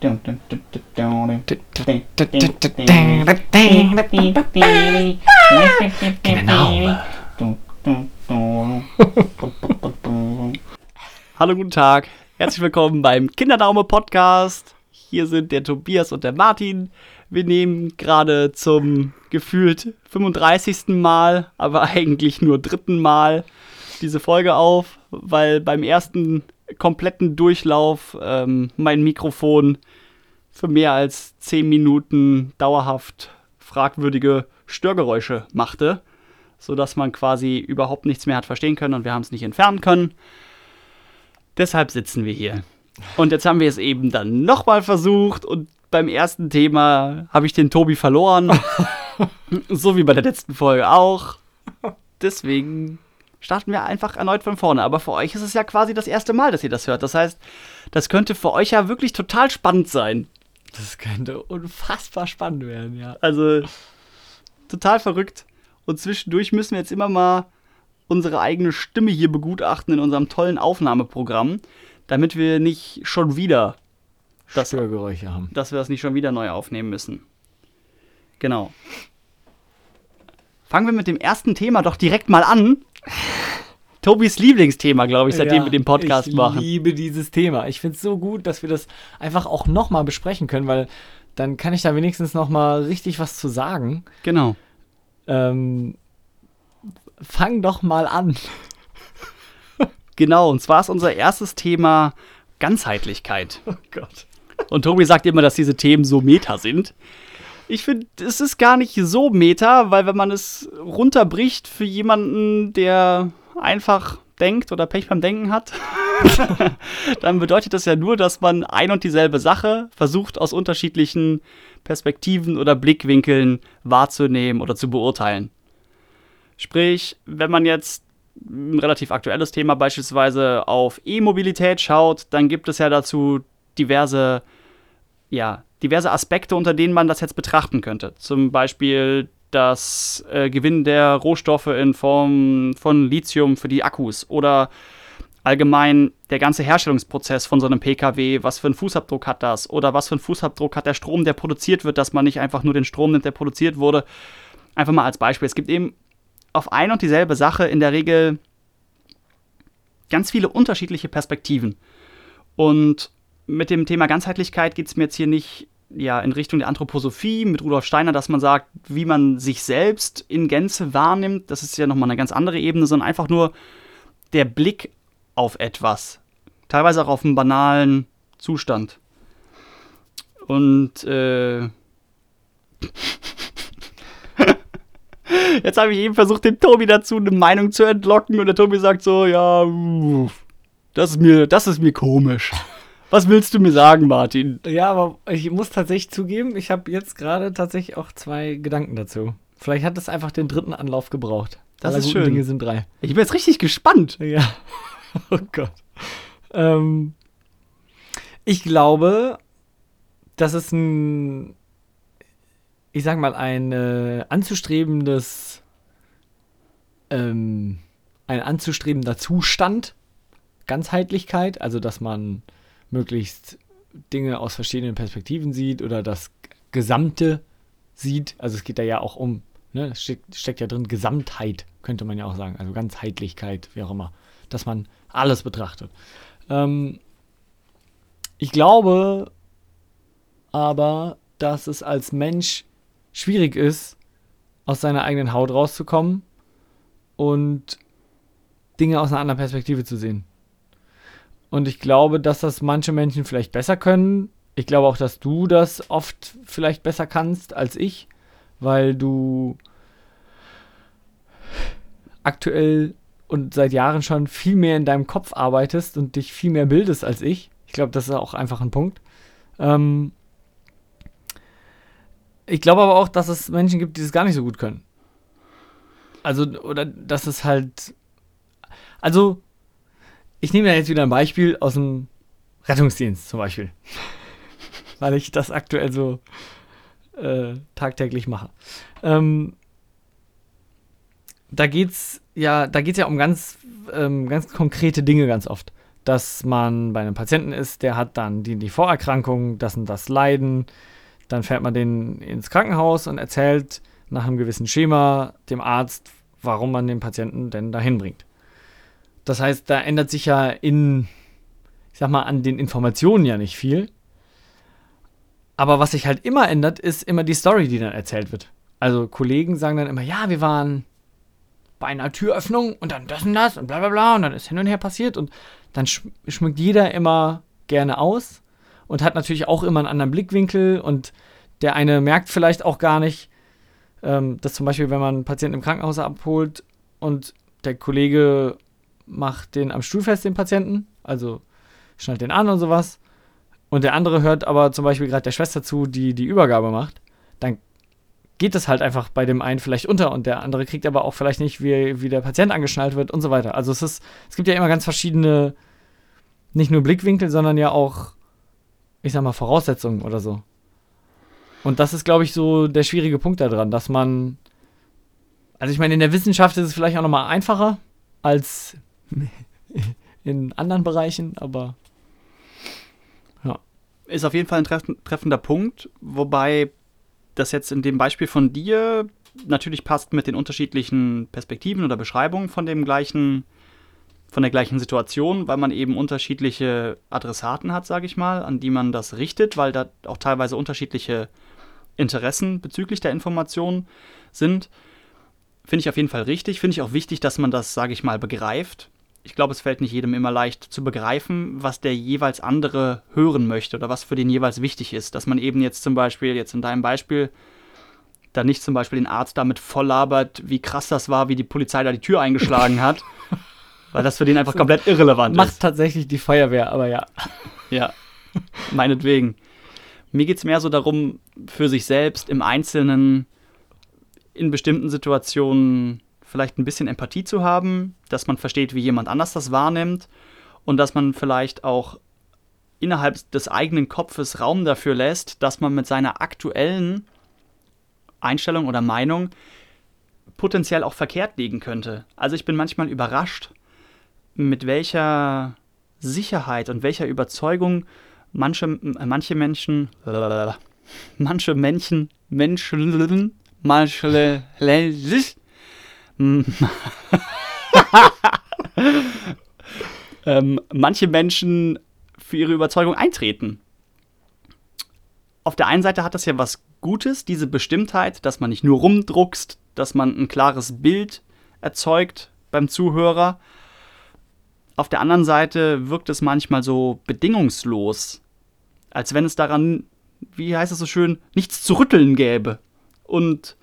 Hallo, guten Tag. Herzlich willkommen beim Kinderdaume Podcast. Hier sind der Tobias und der Martin. Wir nehmen gerade zum gefühlt 35. Mal, aber eigentlich nur dritten Mal diese Folge auf, weil beim ersten kompletten Durchlauf ähm, mein Mikrofon für mehr als 10 Minuten dauerhaft fragwürdige Störgeräusche machte, sodass man quasi überhaupt nichts mehr hat verstehen können und wir haben es nicht entfernen können. Deshalb sitzen wir hier. Und jetzt haben wir es eben dann nochmal versucht und beim ersten Thema habe ich den Tobi verloren. so wie bei der letzten Folge auch. Deswegen starten wir einfach erneut von vorne. Aber für euch ist es ja quasi das erste Mal, dass ihr das hört. Das heißt, das könnte für euch ja wirklich total spannend sein. Das könnte unfassbar spannend werden, ja. Also total verrückt. Und zwischendurch müssen wir jetzt immer mal unsere eigene Stimme hier begutachten in unserem tollen Aufnahmeprogramm, damit wir nicht schon wieder das, Störgeräusche haben. Dass wir das nicht schon wieder neu aufnehmen müssen. Genau. Fangen wir mit dem ersten Thema doch direkt mal an. Tobis Lieblingsthema, glaube ich, seitdem ja, wir den Podcast ich machen. Ich liebe dieses Thema. Ich finde es so gut, dass wir das einfach auch nochmal besprechen können, weil dann kann ich da wenigstens nochmal richtig was zu sagen. Genau. Ähm, fang doch mal an. genau, und zwar ist unser erstes Thema Ganzheitlichkeit. Oh Gott. Und Tobi sagt immer, dass diese Themen so meta sind. Ich finde, es ist gar nicht so meta, weil wenn man es runterbricht für jemanden, der einfach denkt oder Pech beim Denken hat, dann bedeutet das ja nur, dass man ein und dieselbe Sache versucht aus unterschiedlichen Perspektiven oder Blickwinkeln wahrzunehmen oder zu beurteilen. Sprich, wenn man jetzt ein relativ aktuelles Thema beispielsweise auf E-Mobilität schaut, dann gibt es ja dazu diverse, ja, diverse Aspekte, unter denen man das jetzt betrachten könnte. Zum Beispiel das äh, Gewinn der Rohstoffe in Form von Lithium für die Akkus oder allgemein der ganze Herstellungsprozess von so einem PKW, was für einen Fußabdruck hat das oder was für einen Fußabdruck hat der Strom, der produziert wird, dass man nicht einfach nur den Strom nimmt, der produziert wurde. Einfach mal als Beispiel. Es gibt eben auf ein und dieselbe Sache in der Regel ganz viele unterschiedliche Perspektiven. Und mit dem Thema Ganzheitlichkeit geht es mir jetzt hier nicht ja, in Richtung der Anthroposophie mit Rudolf Steiner, dass man sagt, wie man sich selbst in Gänze wahrnimmt. Das ist ja nochmal eine ganz andere Ebene, sondern einfach nur der Blick auf etwas. Teilweise auch auf einen banalen Zustand. Und äh, jetzt habe ich eben versucht, dem Tobi dazu eine Meinung zu entlocken und der Tobi sagt so, ja, das ist mir, das ist mir komisch. Was willst du mir sagen, Martin? Ja, aber ich muss tatsächlich zugeben, ich habe jetzt gerade tatsächlich auch zwei Gedanken dazu. Vielleicht hat es einfach den dritten Anlauf gebraucht. Das ist schön. Dinge sind drei. Ich bin jetzt richtig gespannt. Ja. Oh Gott. Ähm, ich glaube, dass es ein, ich sag mal, ein äh, anzustrebendes, ähm, ein anzustrebender Zustand, Ganzheitlichkeit, also dass man möglichst Dinge aus verschiedenen Perspektiven sieht oder das Gesamte sieht. Also es geht da ja auch um, ne, steckt, steckt ja drin Gesamtheit, könnte man ja auch sagen. Also Ganzheitlichkeit, wie auch immer. Dass man alles betrachtet. Ähm, ich glaube aber, dass es als Mensch schwierig ist, aus seiner eigenen Haut rauszukommen und Dinge aus einer anderen Perspektive zu sehen. Und ich glaube, dass das manche Menschen vielleicht besser können. Ich glaube auch, dass du das oft vielleicht besser kannst als ich, weil du aktuell und seit Jahren schon viel mehr in deinem Kopf arbeitest und dich viel mehr bildest als ich. Ich glaube, das ist auch einfach ein Punkt. Ähm ich glaube aber auch, dass es Menschen gibt, die das gar nicht so gut können. Also, oder dass es halt. Also, ich nehme ja jetzt wieder ein Beispiel aus dem Rettungsdienst zum Beispiel. Weil ich das aktuell so äh, tagtäglich mache. Ähm, da geht's ja, da geht's ja um ganz, ähm, ganz konkrete Dinge ganz oft. dass man bei einem Patienten ist, der hat dann die, die Vorerkrankung, das und das Leiden. Dann fährt man den ins Krankenhaus und erzählt nach einem gewissen Schema dem Arzt, warum man den Patienten denn dahin bringt. Das heißt, da ändert sich ja in, ich sag mal, an den Informationen ja nicht viel. Aber was sich halt immer ändert, ist immer die Story, die dann erzählt wird. Also Kollegen sagen dann immer, ja, wir waren bei einer Türöffnung und dann das und das und bla bla bla und dann ist hin und her passiert und dann schmückt jeder immer gerne aus und hat natürlich auch immer einen anderen Blickwinkel und der eine merkt vielleicht auch gar nicht, ähm, dass zum Beispiel, wenn man einen Patienten im Krankenhaus abholt und der Kollege macht den am Stuhl fest, den Patienten, also schnallt den an und sowas, und der andere hört aber zum Beispiel gerade der Schwester zu, die die Übergabe macht, dann geht es halt einfach bei dem einen vielleicht unter und der andere kriegt aber auch vielleicht nicht, wie, wie der Patient angeschnallt wird und so weiter. Also es ist, es gibt ja immer ganz verschiedene, nicht nur Blickwinkel, sondern ja auch, ich sag mal, Voraussetzungen oder so. Und das ist, glaube ich, so der schwierige Punkt daran, dass man, also ich meine, in der Wissenschaft ist es vielleicht auch nochmal einfacher als in anderen Bereichen, aber ja. Ist auf jeden Fall ein treffender Punkt, wobei das jetzt in dem Beispiel von dir natürlich passt mit den unterschiedlichen Perspektiven oder Beschreibungen von dem gleichen, von der gleichen Situation, weil man eben unterschiedliche Adressaten hat, sage ich mal, an die man das richtet, weil da auch teilweise unterschiedliche Interessen bezüglich der Information sind. Finde ich auf jeden Fall richtig. Finde ich auch wichtig, dass man das, sage ich mal, begreift. Ich glaube, es fällt nicht jedem immer leicht zu begreifen, was der jeweils andere hören möchte oder was für den jeweils wichtig ist. Dass man eben jetzt zum Beispiel, jetzt in deinem Beispiel, da nicht zum Beispiel den Arzt damit voll labert, wie krass das war, wie die Polizei da die Tür eingeschlagen hat. weil das für den einfach komplett irrelevant Macht ist. Macht tatsächlich die Feuerwehr, aber ja. Ja, meinetwegen. Mir geht es mehr so darum, für sich selbst im Einzelnen in bestimmten Situationen vielleicht ein bisschen Empathie zu haben, dass man versteht, wie jemand anders das wahrnimmt und dass man vielleicht auch innerhalb des eigenen Kopfes Raum dafür lässt, dass man mit seiner aktuellen Einstellung oder Meinung potenziell auch verkehrt liegen könnte. Also ich bin manchmal überrascht, mit welcher Sicherheit und welcher Überzeugung manche, manche Menschen, manche Menschen, Menschen, manche, ähm, manche Menschen für ihre Überzeugung eintreten. Auf der einen Seite hat das ja was Gutes, diese Bestimmtheit, dass man nicht nur rumdruckst, dass man ein klares Bild erzeugt beim Zuhörer. Auf der anderen Seite wirkt es manchmal so bedingungslos, als wenn es daran, wie heißt es so schön, nichts zu rütteln gäbe. Und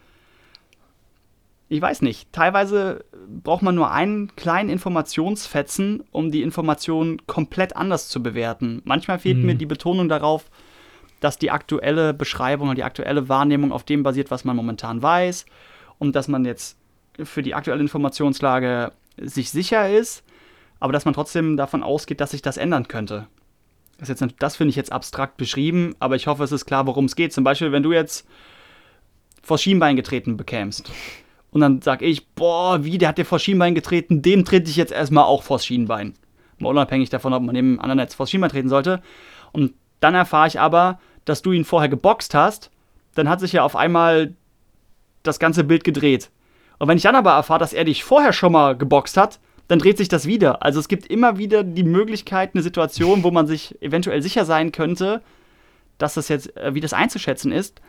ich weiß nicht, teilweise braucht man nur einen kleinen Informationsfetzen, um die Information komplett anders zu bewerten. Manchmal fehlt mhm. mir die Betonung darauf, dass die aktuelle Beschreibung und die aktuelle Wahrnehmung auf dem basiert, was man momentan weiß und dass man jetzt für die aktuelle Informationslage sich sicher ist, aber dass man trotzdem davon ausgeht, dass sich das ändern könnte. Das, das finde ich jetzt abstrakt beschrieben, aber ich hoffe, es ist klar, worum es geht. Zum Beispiel, wenn du jetzt vor Schienbein getreten bekämst und dann sag ich, boah, wie, der hat dir vor Schienbein getreten, dem trete ich jetzt erstmal auch vors Schienbein. Mal unabhängig davon, ob man dem anderen jetzt vors Schienbein treten sollte. Und dann erfahre ich aber, dass du ihn vorher geboxt hast, dann hat sich ja auf einmal das ganze Bild gedreht. Und wenn ich dann aber erfahre, dass er dich vorher schon mal geboxt hat, dann dreht sich das wieder. Also es gibt immer wieder die Möglichkeit, eine Situation, wo man sich eventuell sicher sein könnte, dass das jetzt, äh, wie das einzuschätzen ist,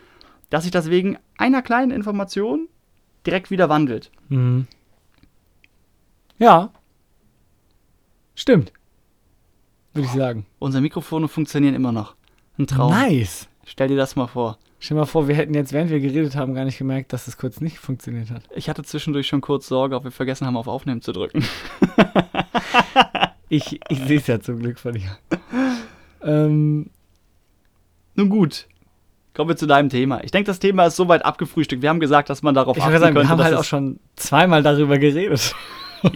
dass sich das wegen einer kleinen Information direkt wieder wandelt. Mhm. Ja. Stimmt. Würde ich sagen. Unsere Mikrofone funktionieren immer noch. Ein Traum. Nice. Stell dir das mal vor. Stell dir mal vor, wir hätten jetzt, während wir geredet haben, gar nicht gemerkt, dass es kurz nicht funktioniert hat. Ich hatte zwischendurch schon kurz Sorge, ob wir vergessen haben, auf Aufnehmen zu drücken. ich ich sehe es ja zum Glück von dir. ähm, Nun gut. Kommen wir zu deinem Thema. Ich denke, das Thema ist soweit abgefrühstückt. Wir haben gesagt, dass man darauf ich achten sagen, könnte. Wir haben halt auch schon zweimal darüber geredet.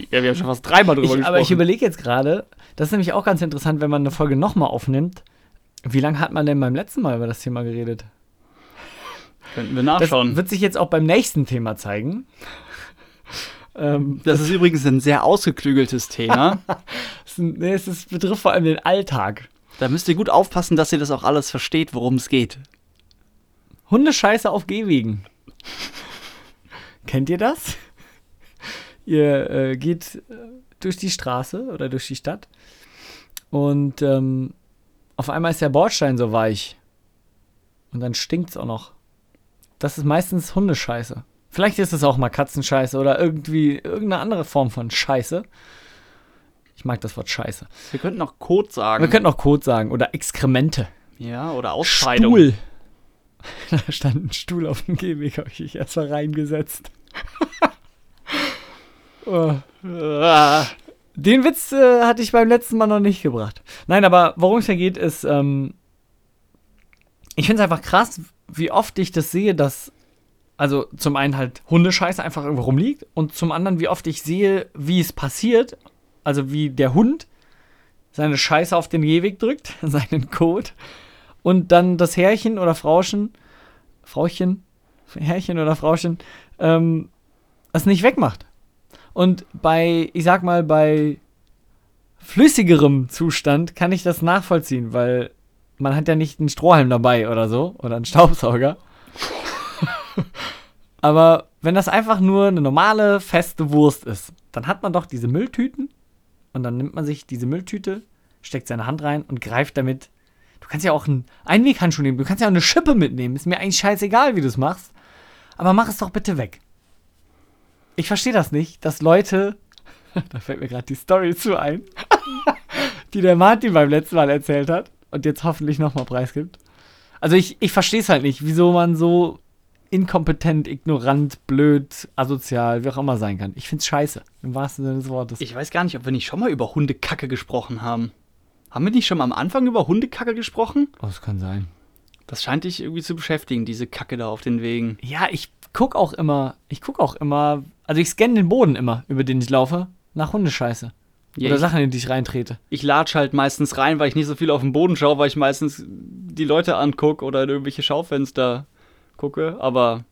ja, wir haben schon fast dreimal darüber ich, gesprochen. Aber ich überlege jetzt gerade, das ist nämlich auch ganz interessant, wenn man eine Folge nochmal aufnimmt. Wie lange hat man denn beim letzten Mal über das Thema geredet? Könnten wir nachschauen. Das wird sich jetzt auch beim nächsten Thema zeigen. Ähm, Das ist übrigens ein sehr ausgeklügeltes Thema. es, nee, es betrifft vor allem den Alltag. da müsst ihr gut aufpassen, dass ihr das auch alles versteht, worum es geht. Hundescheiße auf Gehwegen. Kennt ihr das? Ihr äh, geht äh, durch die Straße oder durch die Stadt und ähm, auf einmal ist der Bordstein so weich. Und dann stinkt es auch noch. Das ist meistens Hundescheiße. Vielleicht ist es auch mal Katzenscheiße oder irgendwie irgendeine andere Form von Scheiße. Ich mag das Wort Scheiße. Wir könnten auch Kot sagen. Wir könnten auch Kot sagen oder Exkremente. ja, oder Ausscheidung. Stuhl. Da stand ein Stuhl auf dem Gehweg, habe ich mich erst mal reingesetzt. oh. Den Witz äh, hatte ich beim letzten Mal noch nicht gebracht. Nein, aber worum es hier geht, ist, ähm, ich finde es einfach krass, wie oft ich das sehe, dass, also zum einen halt Hundescheiße einfach irgendwo rumliegt und zum anderen, wie oft ich sehe, wie es passiert, also wie der Hund seine Scheiße auf den Gehweg drückt, seinen Kot und dann das Herrchen oder Frauchen, Frauchen, Herrchen oder Frauchen, ähm, es nicht wegmacht. Und bei, ich sag mal, bei flüssigerem Zustand kann ich das nachvollziehen, weil man hat ja nicht einen Strohhalm dabei oder so oder einen Staubsauger. Aber wenn das einfach nur eine normale, feste Wurst ist, dann hat man doch diese Mülltüten und dann nimmt man sich diese Mülltüte, steckt seine Hand rein und greift damit. Du kannst ja auch einen Einweghandschuh nehmen, du kannst ja auch eine Schippe mitnehmen. Ist mir eigentlich scheißegal, wie du es machst. Aber mach es doch bitte weg. Ich verstehe das nicht, dass Leute, da fällt mir gerade die Story zu ein, die der Martin beim letzten Mal erzählt hat und jetzt hoffentlich nochmal preisgibt. Also ich, ich verstehe es halt nicht, wieso man so inkompetent, ignorant, blöd, asozial, wie auch immer sein kann. Ich find's scheiße, im wahrsten Sinne des Wortes. ich weiß gar nicht, ob wir nicht schon mal über Hundekacke gesprochen haben. Haben wir nicht schon mal am Anfang über Hundekacke gesprochen? oh, das kann sein. Das scheint dich irgendwie zu beschäftigen, diese Kacke da auf den Wegen. Ja, ich guck auch immer, ich guck auch immer, also ich scanne den Boden immer, über den ich laufe, nach Hundescheiße. Ja, Oder ich, Sachen, in die ich reintrete. ich latsch halt meistens rein, weil ich nicht so viel auf den Boden schaue, weil ich meistens die Leute angucke oder in irgendwelche Schaufenster gucke. Aber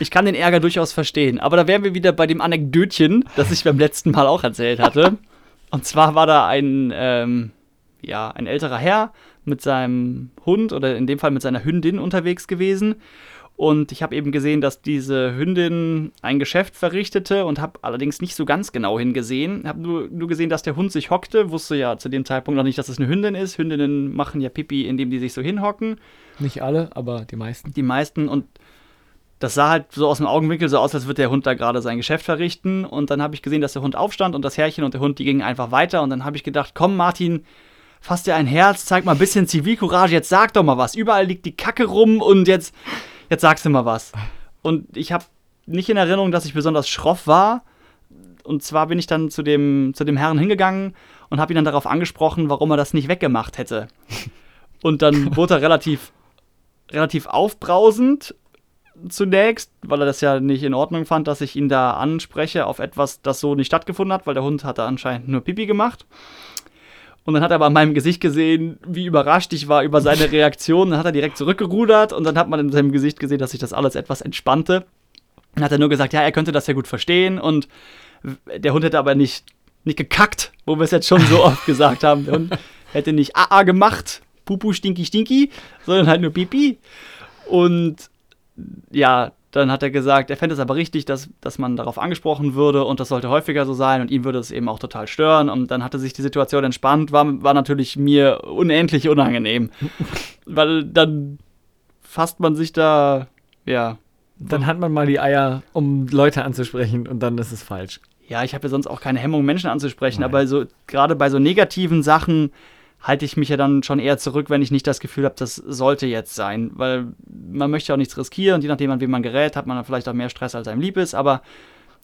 ich kann den Ärger durchaus verstehen. Aber da wären wir wieder bei dem Anekdötchen, das ich beim letzten Mal auch erzählt hatte. Und zwar war da ein, ähm, ja, ein älterer Herr mit seinem Hund oder in dem Fall mit seiner Hündin unterwegs gewesen. Und ich habe eben gesehen, dass diese Hündin ein Geschäft verrichtete und habe allerdings nicht so ganz genau hingesehen. Habe nur, nur gesehen, dass der Hund sich hockte. Wusste ja zu dem Zeitpunkt noch nicht, dass es eine Hündin ist. Hündinnen machen ja Pipi, indem die sich so hinhocken. Nicht alle, aber die meisten. Die meisten. Und das sah halt so aus dem Augenwinkel so aus, als würde der Hund da gerade sein Geschäft verrichten. Und dann habe ich gesehen, dass der Hund aufstand und das Herrchen und der Hund, die gingen einfach weiter. Und dann habe ich gedacht, komm Martin, fass dir ein Herz, zeig mal ein bisschen Zivilcourage, jetzt sag doch mal was. Überall liegt die Kacke rum und jetzt, jetzt sagst du mal was. Und ich habe nicht in Erinnerung, dass ich besonders schroff war. Und zwar bin ich dann zu dem, zu dem Herrn hingegangen und habe ihn dann darauf angesprochen, warum er das nicht weggemacht hätte. Und dann wurde er relativ, relativ aufbrausend zunächst, weil er das ja nicht in Ordnung fand, dass ich ihn da anspreche auf etwas, das so nicht stattgefunden hat, weil der Hund hatte anscheinend nur Pipi gemacht. Und dann hat er aber an meinem Gesicht gesehen, wie überrascht ich war über seine Reaktion. Dann hat er direkt zurückgerudert und dann hat man in seinem Gesicht gesehen, dass sich das alles etwas entspannte. Dann hat er nur gesagt, ja, er könnte das ja gut verstehen und der Hund hätte aber nicht, nicht gekackt, wo wir es jetzt schon so oft gesagt haben. Der Hund hätte nicht AA gemacht, Pupu stinky stinky, sondern halt nur Pipi. Und ja, dann hat er gesagt, er fände es aber richtig, dass, dass man darauf angesprochen würde und das sollte häufiger so sein und ihn würde es eben auch total stören. Und dann hatte sich die Situation entspannt, war, war natürlich mir unendlich unangenehm. Weil dann fasst man sich da, ja. Dann hat man mal die Eier, um Leute anzusprechen und dann ist es falsch. Ja, ich habe ja sonst auch keine Hemmung, Menschen anzusprechen, Nein. aber so gerade bei so negativen Sachen halte ich mich ja dann schon eher zurück, wenn ich nicht das Gefühl habe, das sollte jetzt sein. Weil man möchte ja auch nichts riskieren und je nachdem, an wen man gerät, hat man dann vielleicht auch mehr Stress, als einem lieb ist. Aber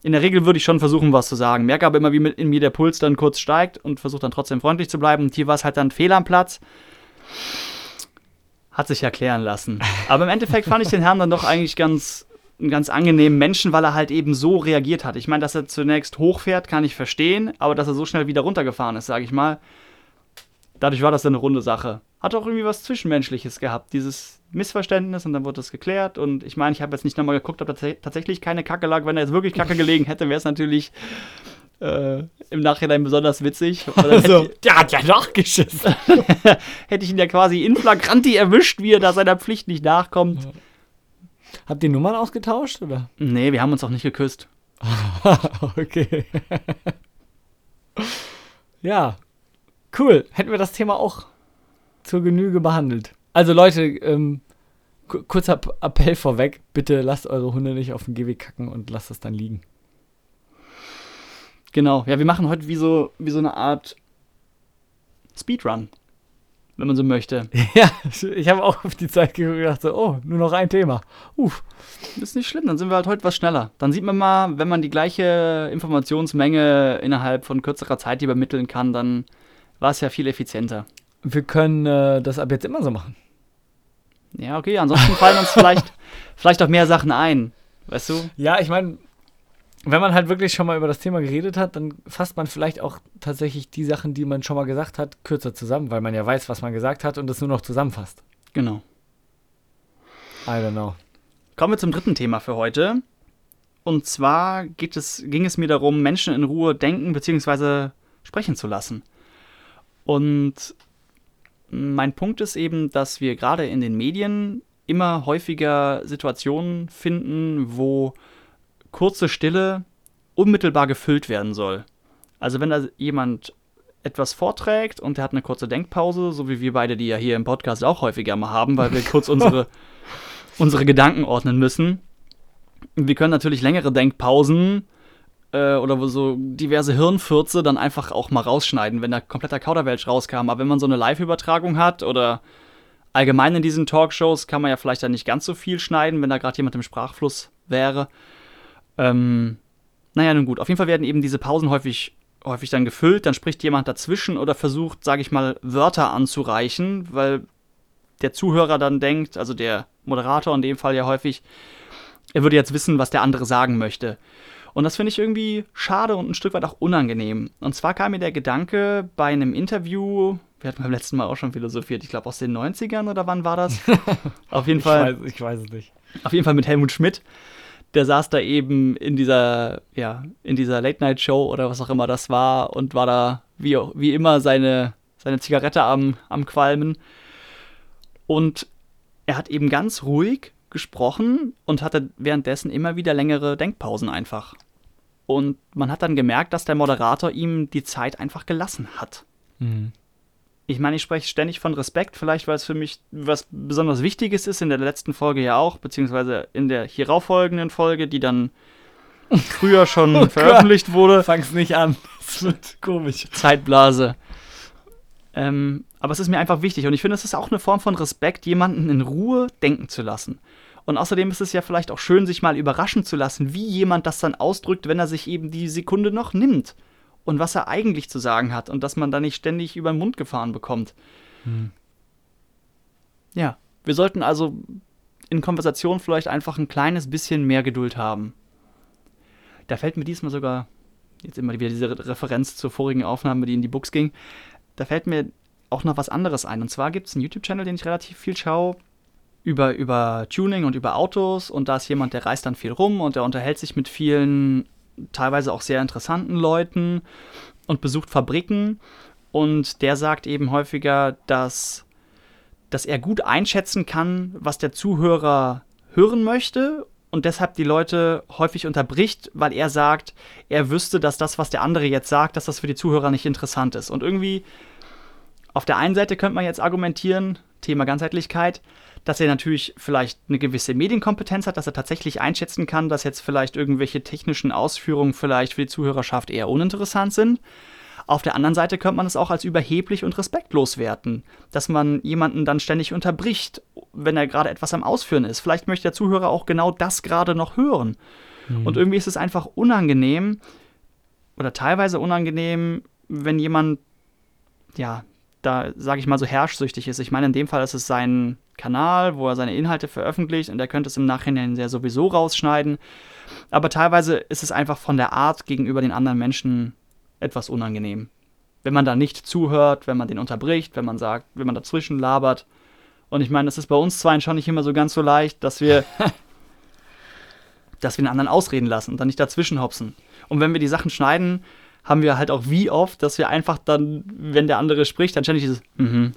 in der Regel würde ich schon versuchen, was zu sagen. Merke aber immer, wie in mir der Puls dann kurz steigt und versuche dann trotzdem freundlich zu bleiben. Und hier war es halt dann fehl am Platz. Hat sich erklären lassen. Aber im Endeffekt fand ich den Herrn dann doch eigentlich ganz einen ganz angenehmen Menschen, weil er halt eben so reagiert hat. Ich meine, dass er zunächst hochfährt, kann ich verstehen, aber dass er so schnell wieder runtergefahren ist, sage ich mal, dadurch war das dann eine runde Sache. Hat auch irgendwie was Zwischenmenschliches gehabt. Dieses, Missverständnis und dann wurde das geklärt. Und ich meine, ich habe jetzt nicht nochmal geguckt, ob da tatsächlich keine Kacke lag. Wenn da jetzt wirklich Kacke gelegen hätte, wäre es natürlich äh, im Nachhinein besonders witzig. Also, der hat ja nachgeschissen. hätte ich ihn ja quasi in flagranti erwischt, wie er da seiner Pflicht nicht nachkommt. Habt ihr Nummern ausgetauscht, oder? Nee, wir haben uns auch nicht geküsst. okay. ja, cool. Hätten wir das Thema auch zur Genüge behandelt. Also Leute, ähm, kurzer Appell vorweg, bitte lasst eure Hunde nicht auf den Gehweg kacken und lasst das dann liegen. Genau, ja, wir machen heute wie so, wie so eine Art Speedrun, wenn man so möchte. Ja, ich habe auch auf die Zeit geguckt und gedacht, so, oh, nur noch ein Thema. Uff. Ist nicht schlimm, dann sind wir halt heute was schneller. Dann sieht man mal, wenn man die gleiche Informationsmenge innerhalb von kürzerer Zeit übermitteln kann, dann war es ja viel effizienter. Wir können äh, das ab jetzt immer so machen. Ja, okay, ansonsten fallen uns vielleicht, vielleicht auch mehr Sachen ein. Weißt du? Ja, ich meine, wenn man halt wirklich schon mal über das Thema geredet hat, dann fasst man vielleicht auch tatsächlich die Sachen, die man schon mal gesagt hat, kürzer zusammen, weil man ja weiß, was man gesagt hat und es nur noch zusammenfasst. Genau. I don't know. Kommen wir zum dritten Thema für heute. Und zwar geht es, ging es mir darum, Menschen in Ruhe denken bzw. sprechen zu lassen. Und mein Punkt ist eben, dass wir gerade in den Medien immer häufiger Situationen finden, wo kurze Stille unmittelbar gefüllt werden soll. Also wenn da jemand etwas vorträgt und der hat eine kurze Denkpause, so wie wir beide die ja hier im Podcast auch häufiger mal haben, weil wir kurz unsere, unsere Gedanken ordnen müssen. Wir können natürlich längere Denkpausen äh, oder wo so diverse Hirnfürze dann einfach auch mal rausschneiden, wenn da kompletter Kauderwelsch rauskam. Aber wenn man so eine Live-Übertragung hat oder allgemein in diesen Talkshows kann man ja vielleicht dann nicht ganz so viel schneiden, wenn da gerade jemand im Sprachfluss wäre. Ähm, naja, nun gut. Auf jeden Fall werden eben diese Pausen häufig, häufig dann gefüllt. Dann spricht jemand dazwischen oder versucht, sage ich mal, Wörter anzureichen, weil der Zuhörer dann denkt, also der Moderator in dem Fall ja häufig, er würde jetzt wissen, was der andere sagen möchte. Und das finde ich irgendwie schade und ein Stück weit auch unangenehm. Und zwar kam mir der Gedanke bei einem Interview, wir hatten beim letzten Mal auch schon philosophiert, ich glaube aus den 90ern oder wann war das? auf jeden Fall. Ich weiß, ich weiß es nicht. Auf jeden Fall mit Helmut Schmidt. Der saß da eben in dieser, ja, in dieser Late-Night-Show oder was auch immer das war und war da wie, wie immer seine, seine Zigarette am, am Qualmen. Und er hat eben ganz ruhig gesprochen und hatte währenddessen immer wieder längere Denkpausen einfach. Und man hat dann gemerkt, dass der Moderator ihm die Zeit einfach gelassen hat. Mhm. Ich meine, ich spreche ständig von Respekt, vielleicht weil es für mich was besonders Wichtiges ist, in der letzten Folge ja auch, beziehungsweise in der hierauffolgenden Folge, die dann früher schon oh veröffentlicht Gott. wurde. Fang's nicht an, es wird komisch. Zeitblase. Ähm, aber es ist mir einfach wichtig und ich finde, es ist auch eine Form von Respekt, jemanden in Ruhe denken zu lassen. Und außerdem ist es ja vielleicht auch schön, sich mal überraschen zu lassen, wie jemand das dann ausdrückt, wenn er sich eben die Sekunde noch nimmt. Und was er eigentlich zu sagen hat und dass man da nicht ständig über den Mund gefahren bekommt. Hm. Ja, wir sollten also in Konversation vielleicht einfach ein kleines bisschen mehr Geduld haben. Da fällt mir diesmal sogar, jetzt immer wieder diese Referenz zur vorigen Aufnahme, die in die Books ging, da fällt mir auch noch was anderes ein. Und zwar gibt es einen YouTube-Channel, den ich relativ viel schaue, über, über Tuning und über Autos und da ist jemand, der reist dann viel rum und der unterhält sich mit vielen, teilweise auch sehr interessanten Leuten und besucht Fabriken und der sagt eben häufiger, dass, dass er gut einschätzen kann, was der Zuhörer hören möchte und deshalb die Leute häufig unterbricht, weil er sagt, er wüsste, dass das, was der andere jetzt sagt, dass das für die Zuhörer nicht interessant ist. Und irgendwie auf der einen Seite könnte man jetzt argumentieren, Thema Ganzheitlichkeit, dass er natürlich vielleicht eine gewisse Medienkompetenz hat, dass er tatsächlich einschätzen kann, dass jetzt vielleicht irgendwelche technischen Ausführungen vielleicht für die Zuhörerschaft eher uninteressant sind. Auf der anderen Seite könnte man es auch als überheblich und respektlos werten, dass man jemanden dann ständig unterbricht, wenn er gerade etwas am Ausführen ist. Vielleicht möchte der Zuhörer auch genau das gerade noch hören. Mhm. Und irgendwie ist es einfach unangenehm oder teilweise unangenehm, wenn jemand ja da, sage ich mal, so herrschsüchtig ist. Ich meine, in dem Fall ist es sein Kanal, wo er seine Inhalte veröffentlicht und er könnte es im Nachhinein ja sowieso rausschneiden. Aber teilweise ist es einfach von der Art gegenüber den anderen Menschen etwas unangenehm. Wenn man da nicht zuhört, wenn man den unterbricht, wenn man sagt, wenn man dazwischen labert Und ich meine, das ist bei uns zwei schon nicht immer so ganz so leicht, dass wir, dass wir den anderen ausreden lassen und dann nicht dazwischen hopsen. Und wenn wir die Sachen schneiden, haben wir halt auch wie oft, dass wir einfach dann, wenn der andere spricht, dann ständig dieses mhm,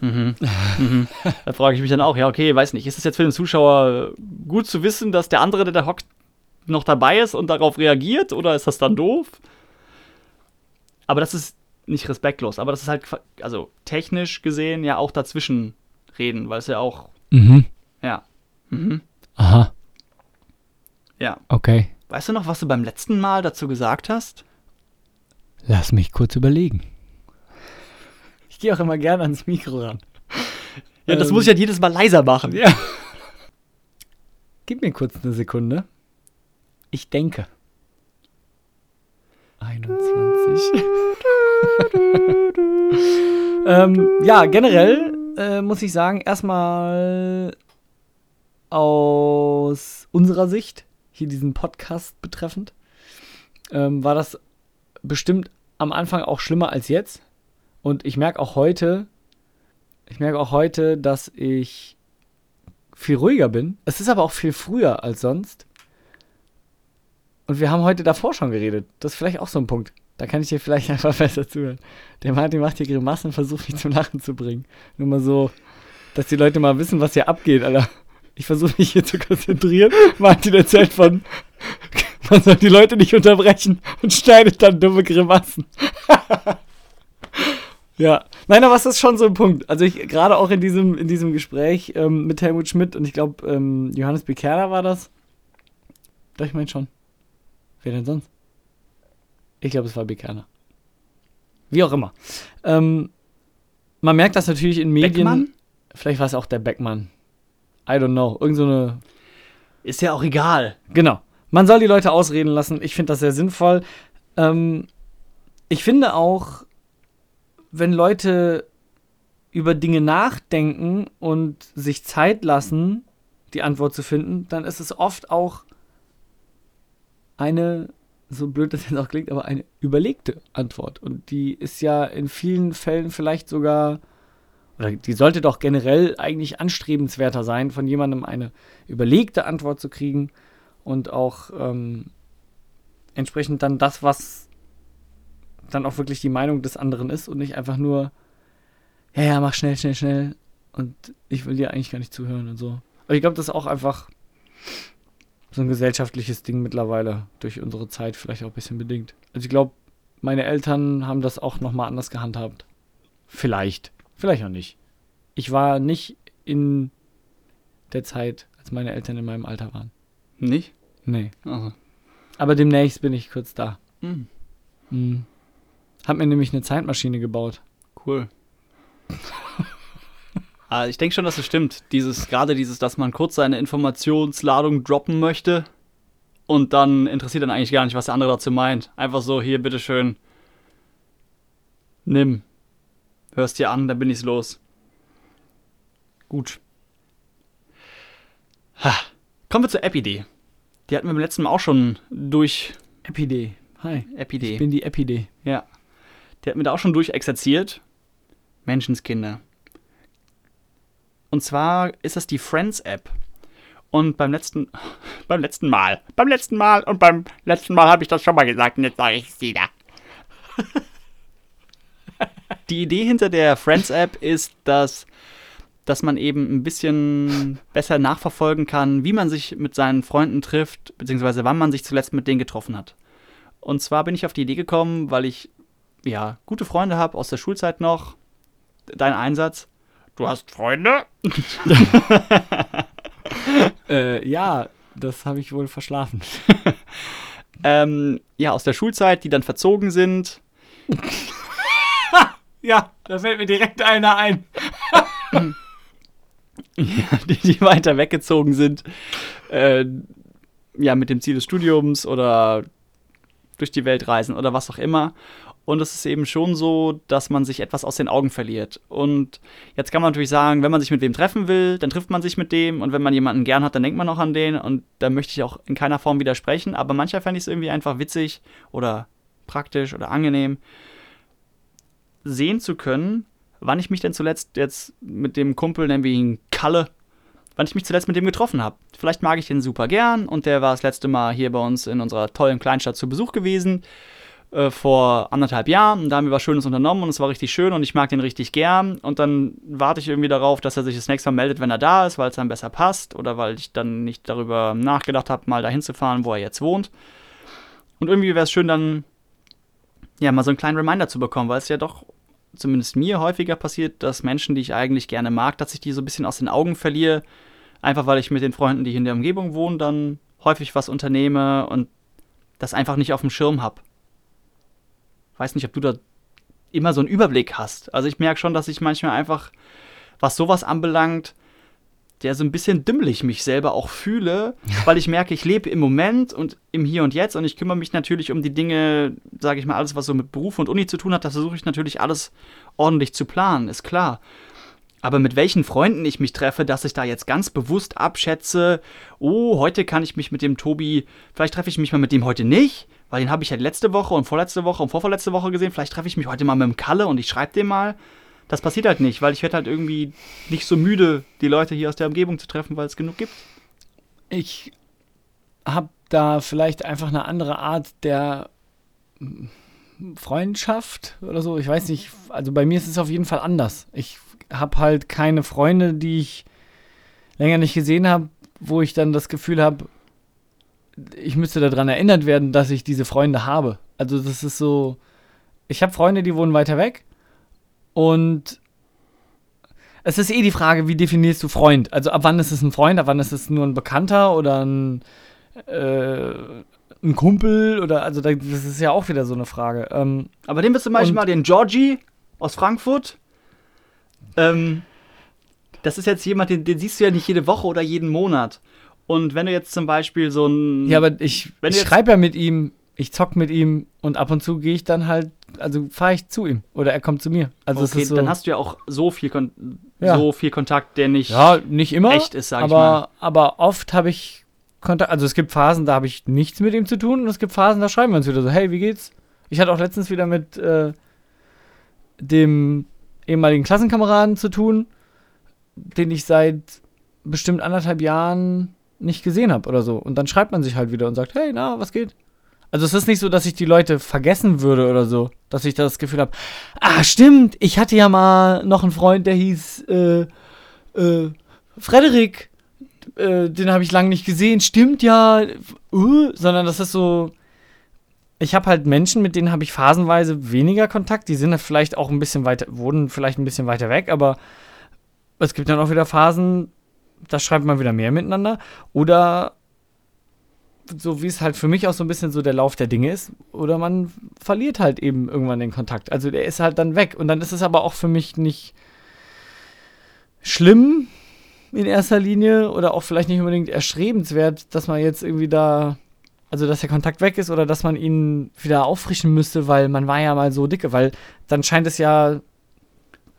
mhm, mhm. Da frage ich mich dann auch, ja, okay, weiß nicht, ist es jetzt für den Zuschauer gut zu wissen, dass der andere, der da hockt, noch dabei ist und darauf reagiert oder ist das dann doof? Aber das ist nicht respektlos, aber das ist halt, also technisch gesehen ja auch dazwischen reden, weil es ja auch, Mhm. ja. Mhm. Aha. Ja. Okay. Weißt du noch, was du beim letzten Mal dazu gesagt hast? Lass mich kurz überlegen. Ich gehe auch immer gerne ans Mikro ran. Ja, das Ähm, muss ich halt jedes Mal leiser machen. Ja. Gib mir kurz eine Sekunde. Ich denke. 21. ähm, ja, generell äh, muss ich sagen, erstmal aus unserer Sicht, hier diesen Podcast betreffend, ähm, war das bestimmt am Anfang auch schlimmer als jetzt. Und ich merke auch heute, ich merke auch heute, dass ich viel ruhiger bin. Es ist aber auch viel früher als sonst. Und wir haben heute davor schon geredet. Das ist vielleicht auch so ein Punkt. Da kann ich dir vielleicht einfach besser zuhören. Der Martin macht hier Grimassen versucht mich zum Lachen zu bringen. Nur mal so, dass die Leute mal wissen, was hier abgeht, Alter. Ich versuche mich hier zu konzentrieren. Martin erzählt von, man soll die Leute nicht unterbrechen und schneidet dann dumme Grimassen. Ja, nein, aber es ist schon so ein Punkt. Also ich gerade auch in diesem, in diesem Gespräch ähm, mit Helmut Schmidt und ich glaube, ähm, Johannes Bekerner war das. Doch, ich meine schon. Wer denn sonst? Ich glaube, es war Bekerner. Wie auch immer. Ähm, man merkt das natürlich in Medien. Beckmann? Vielleicht war es auch der Beckmann. I don't know. Irgend so eine Ist ja auch egal. Genau. Man soll die Leute ausreden lassen. Ich finde das sehr sinnvoll. Ähm, ich finde auch, wenn Leute über Dinge nachdenken und sich Zeit lassen, die Antwort zu finden, dann ist es oft auch eine, so blöd das jetzt auch klingt, aber eine überlegte Antwort. Und die ist ja in vielen Fällen vielleicht sogar, oder die sollte doch generell eigentlich anstrebenswerter sein, von jemandem eine überlegte Antwort zu kriegen und auch ähm, entsprechend dann das, was dann auch wirklich die Meinung des anderen ist und nicht einfach nur, ja, ja, mach schnell, schnell, schnell und ich will dir eigentlich gar nicht zuhören und so. Aber ich glaube, das ist auch einfach so ein gesellschaftliches Ding mittlerweile durch unsere Zeit vielleicht auch ein bisschen bedingt. Also ich glaube, meine Eltern haben das auch nochmal anders gehandhabt. Vielleicht. Vielleicht auch nicht. Ich war nicht in der Zeit, als meine Eltern in meinem Alter waren. Nicht? Nee. Also. Aber demnächst bin ich kurz da. Hm, Mhm. Hab mir nämlich eine Zeitmaschine gebaut. cool. Ah, ich denke schon, dass es stimmt. Dieses, gerade dieses, dass man kurz seine Informationsladung droppen möchte und dann interessiert dann eigentlich gar nicht, was der andere dazu meint. Einfach so, hier, bitteschön. Nimm. Hörst dir an, dann bin ich's los. Gut. Ha. Kommen wir zur Epidee. Die hatten wir beim letzten Mal auch schon durch Epidee. Hi. Epidee. Ich bin die Epidee. Ja. Der hat mir da auch schon durchexerziert. Menschenskinder. Und zwar ist das die Friends-App. Und beim letzten, beim letzten Mal, beim letzten Mal und beim letzten Mal habe ich das schon mal gesagt und jetzt sage ich es wieder. Die Idee hinter der Friends-App ist, dass, dass man eben ein bisschen besser nachverfolgen kann, wie man sich mit seinen Freunden trifft, beziehungsweise wann man sich zuletzt mit denen getroffen hat. Und zwar bin ich auf die Idee gekommen, weil ich ja gute Freunde habe aus der Schulzeit noch. Dein Einsatz. Du hast Freunde? Äh, ja, das habe ich wohl verschlafen. Ähm, ja, aus der Schulzeit, die dann verzogen sind. Ja, da fällt mir direkt einer ein. die, die weiter weggezogen sind, äh, ja, mit dem Ziel des Studiums oder durch die Welt reisen oder was auch immer. Und es ist eben schon so, dass man sich etwas aus den Augen verliert. Und jetzt kann man natürlich sagen, wenn man sich mit wem treffen will, dann trifft man sich mit dem. Und wenn man jemanden gern hat, dann denkt man auch an den. Und da möchte ich auch in keiner Form widersprechen. Aber manchmal fände ich es irgendwie einfach witzig oder praktisch oder angenehm, sehen zu können, wann ich mich denn zuletzt jetzt mit dem Kumpel, nennen wir ihn Kalle, wann ich mich zuletzt mit dem getroffen habe. Vielleicht mag ich den super gern und der war das letzte Mal hier bei uns in unserer tollen Kleinstadt zu Besuch gewesen äh, vor anderthalb Jahren. Und da haben wir was Schönes unternommen und es war richtig schön und ich mag den richtig gern. Und dann warte ich irgendwie darauf, dass er sich das nächste Mal meldet, wenn er da ist, weil es dann besser passt oder weil ich dann nicht darüber nachgedacht habe, mal dahin zu fahren, wo er jetzt wohnt. Und irgendwie wäre es schön, dann ja mal so einen kleinen Reminder zu bekommen, weil es ja doch zumindest mir häufiger passiert, dass Menschen, die ich eigentlich gerne mag, dass ich die so ein bisschen aus den Augen verliere. Einfach weil ich mit den Freunden, die hier in der Umgebung wohnen, dann häufig was unternehme und das einfach nicht auf dem Schirm habe. Weiß nicht, ob du da immer so einen Überblick hast. Also ich merke schon, dass ich manchmal einfach, was sowas anbelangt, der so ein bisschen dümmlich mich selber auch fühle, weil ich merke, ich lebe im Moment und im Hier und Jetzt und ich kümmere mich natürlich um die Dinge, sage ich mal, alles, was so mit Beruf und Uni zu tun hat, das versuche ich natürlich alles ordentlich zu planen, ist klar. Aber mit welchen Freunden ich mich treffe, dass ich da jetzt ganz bewusst abschätze, oh, heute kann ich mich mit dem Tobi, vielleicht treffe ich mich mal mit dem heute nicht, weil den habe ich ja letzte Woche und vorletzte Woche und vorvorletzte Woche gesehen, vielleicht treffe ich mich heute mal mit dem Kalle und ich schreibe dem mal das passiert halt nicht, weil ich werde halt irgendwie nicht so müde, die Leute hier aus der Umgebung zu treffen, weil es genug gibt. Ich habe da vielleicht einfach eine andere Art der Freundschaft oder so. Ich weiß nicht. Also bei mir ist es auf jeden Fall anders. Ich habe halt keine Freunde, die ich länger nicht gesehen habe, wo ich dann das Gefühl habe, ich müsste daran erinnert werden, dass ich diese Freunde habe. Also das ist so. Ich habe Freunde, die wohnen weiter weg und es ist eh die Frage, wie definierst du Freund? Also ab wann ist es ein Freund, ab wann ist es nur ein Bekannter oder ein, äh, ein Kumpel oder also das ist ja auch wieder so eine Frage. Ähm, Aber den bist du manchmal den Georgie aus Frankfurt. Ähm, das ist jetzt jemand, den, den siehst du ja nicht jede Woche oder jeden Monat. Und wenn du jetzt zum Beispiel so ein. Ja, aber ich, ich schreibe ja mit ihm ich zock mit ihm und ab und zu gehe ich dann halt, also fahre ich zu ihm oder er kommt zu mir. Also okay, so, dann hast du ja auch so viel, Kon ja. so viel Kontakt, der nicht, ja, nicht immer, echt ist, sag aber, ich mal. Aber oft habe ich Kontakt, also es gibt Phasen, da habe ich nichts mit ihm zu tun und es gibt Phasen, da schreiben wir uns wieder so, hey, wie geht's? Ich hatte auch letztens wieder mit äh, dem ehemaligen Klassenkameraden zu tun, den ich seit bestimmt anderthalb Jahren nicht gesehen habe oder so. Und dann schreibt man sich halt wieder und sagt, hey, na, was geht? Also es ist nicht so, dass ich die Leute vergessen würde oder so, dass ich das Gefühl habe, ah, stimmt, ich hatte ja mal noch einen Freund, der hieß äh, äh, Frederik, äh, den habe ich lange nicht gesehen, stimmt ja, uh, sondern das ist so, ich habe halt Menschen, mit denen habe ich phasenweise weniger Kontakt, die sind vielleicht auch ein bisschen weiter, wurden vielleicht ein bisschen weiter weg, aber es gibt dann auch wieder Phasen, da schreibt man wieder mehr miteinander oder so wie es halt für mich auch so ein bisschen so der Lauf der Dinge ist. Oder man verliert halt eben irgendwann den Kontakt. Also der ist halt dann weg. Und dann ist es aber auch für mich nicht schlimm in erster Linie oder auch vielleicht nicht unbedingt erstrebenswert, dass man jetzt irgendwie da, also dass der Kontakt weg ist oder dass man ihn wieder auffrischen müsste, weil man war ja mal so dicke, weil dann scheint es ja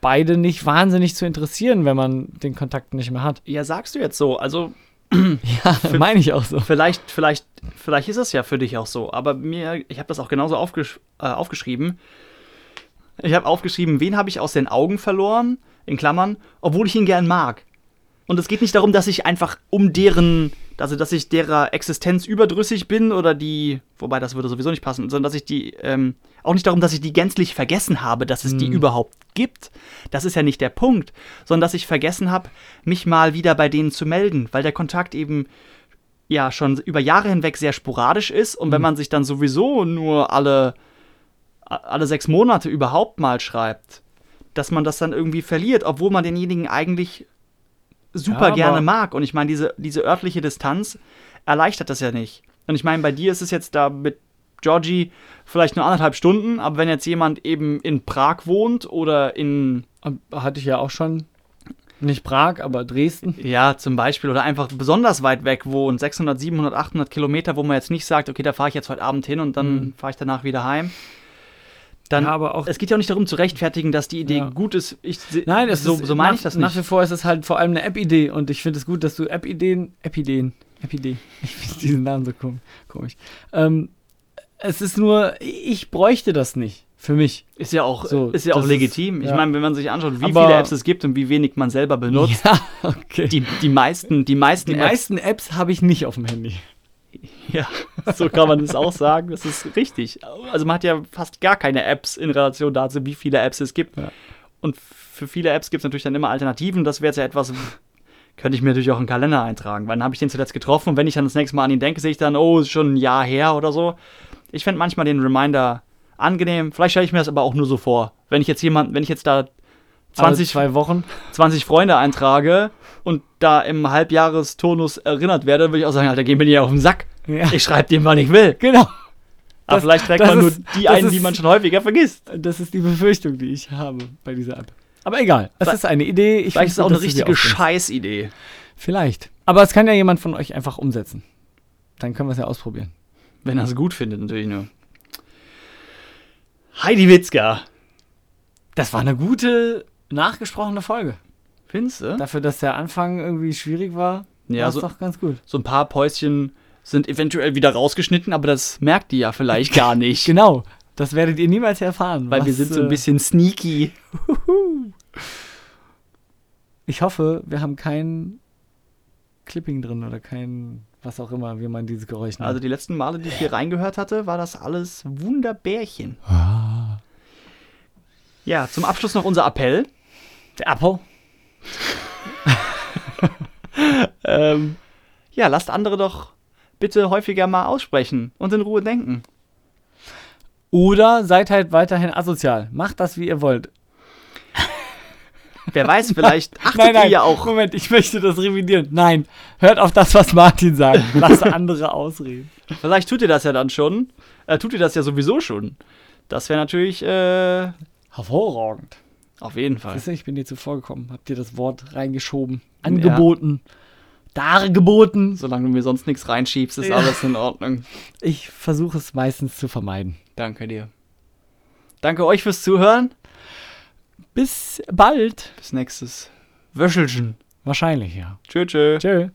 beide nicht wahnsinnig zu interessieren, wenn man den Kontakt nicht mehr hat. Ja, sagst du jetzt so. Also ja, meine ich auch so. Vielleicht, vielleicht, vielleicht ist es ja für dich auch so. Aber mir, ich habe das auch genauso aufgesch äh, aufgeschrieben. Ich habe aufgeschrieben, wen habe ich aus den Augen verloren, in Klammern, obwohl ich ihn gern mag. Und es geht nicht darum, dass ich einfach um deren, also dass ich derer Existenz überdrüssig bin oder die, wobei das würde sowieso nicht passen, sondern dass ich die, ähm, auch nicht darum, dass ich die gänzlich vergessen habe, dass es die überhaupt gibt. Das ist ja nicht der Punkt, sondern dass ich vergessen habe, mich mal wieder bei denen zu melden, weil der Kontakt eben ja schon über Jahre hinweg sehr sporadisch ist und hm. wenn man sich dann sowieso nur alle, alle sechs Monate überhaupt mal schreibt, dass man das dann irgendwie verliert, obwohl man denjenigen eigentlich super ja, gerne mag. Und ich meine, diese, diese örtliche Distanz erleichtert das ja nicht. Und ich meine, bei dir ist es jetzt da mit Georgie vielleicht nur anderthalb Stunden, aber wenn jetzt jemand eben in Prag wohnt oder in. Hatte ich ja auch schon. Nicht Prag, aber Dresden. Ja, zum Beispiel. Oder einfach besonders weit weg wohnt, 600, 700, 800 Kilometer, wo man jetzt nicht sagt, okay, da fahre ich jetzt heute Abend hin und dann mhm. fahre ich danach wieder heim. Dann, ja, aber auch, es geht ja auch nicht darum zu rechtfertigen, dass die Idee ja. gut ist. Ich, Nein, es so, ist, so meine ich das nicht. Nach wie vor ist es halt vor allem eine App-Idee und ich finde es gut, dass du App-Ideen, App-Ideen, App-Idee, ich finde diesen Namen so komisch. Ähm, es ist nur, ich bräuchte das nicht. Für mich. Ist ja auch, So, ist ja auch das ist- legitim. ich ja. meine, wenn man sich anschaut, wie Aber- viele Apps es gibt und wie wenig man selber benutzt, Ja, okay. die, die meisten, die meisten Die Apps, meisten Apps habe ich nicht auf dem Handy. ja, so kann man es auch sagen, das ist richtig. Also man hat ja fast gar keine Apps in Relation dazu, wie viele Apps es gibt. Ja. Und für viele Apps gibt es natürlich dann immer Alternativen. Das wäre jetzt ja etwas, könnte ich mir natürlich auch in den Kalender eintragen, weil dann habe ich den zuletzt getroffen und wenn ich dann das nächste Mal an ihn denke, sehe ich dann, oh, ist schon ein Jahr her oder so. Ich fände manchmal den Reminder angenehm. Vielleicht stelle ich mir das aber auch nur so vor. Wenn ich jetzt jemand, wenn ich jetzt da 20, zwei Wochen. 20 Freunde eintrage und da im Halbjahresturnus erinnert werde, dann würde ich auch sagen, Alter, geh mir nicht auf den Sack. Ja. Ich schreibe dem, wann ich will. Genau. Aber Das- vielleicht trägt man nur ist- die das ein, die ist- man schon häufiger vergisst. Das ist die Befürchtung, die ich habe bei dieser App. Aber egal. Es ist eine Idee. Ich Vielleicht ist es auch eine richtige. Scheißidee. Vielleicht. Aber es kann ja jemand von euch einfach umsetzen. Dann können wir es ja ausprobieren. Wenn er es gut findet, natürlich nur. Heidi Witzka. Das war eine gute, nachgesprochene Folge. Findest du? Dafür, dass der Anfang irgendwie schwierig war, Ja, war es so- doch ganz gut. So ein paar Päuschen sind eventuell wieder rausgeschnitten, aber das merkt die ja vielleicht gar nicht. Genau. Das werdet ihr niemals erfahren. Weil wir was, sind so ein äh, bisschen sneaky. Ich hoffe, wir haben kein Clipping drin oder kein, was auch immer, wie man dieses Geräusch nennt. Also die letzten Male, die ich hier reingehört hatte, war das alles Wunderbärchen. Ah. Ja, zum Abschluss noch unser Appell. Der Apple. Ähm, ja, lasst andere doch bitte häufiger mal aussprechen und in Ruhe denken. Oder seid halt weiterhin asozial. Macht das, wie ihr wollt. Wer weiß, vielleicht achtet ihr ja auch. Moment, ich möchte das revidieren. Nein, hört auf das, was Martin sagt. Lasst andere ausreden. Vielleicht tut ihr das ja dann schon. Äh, tut ihr das ja sowieso schon. Das wäre natürlich äh, Hervorragend. Auf jeden Fall. Siehst du, ich bin dir zuvor gekommen. Habt ihr das Wort reingeschoben? Angeboten. Dargeboten. Solange du mir sonst nichts reinschiebst, ist Ja. alles in Ordnung. Ich versuche es meistens zu vermeiden. Danke dir. Danke euch fürs Zuhören. Bis bald. Bis nächstes Wöchelchen. Wahrscheinlich, ja. Tschö, tschö. Tschö.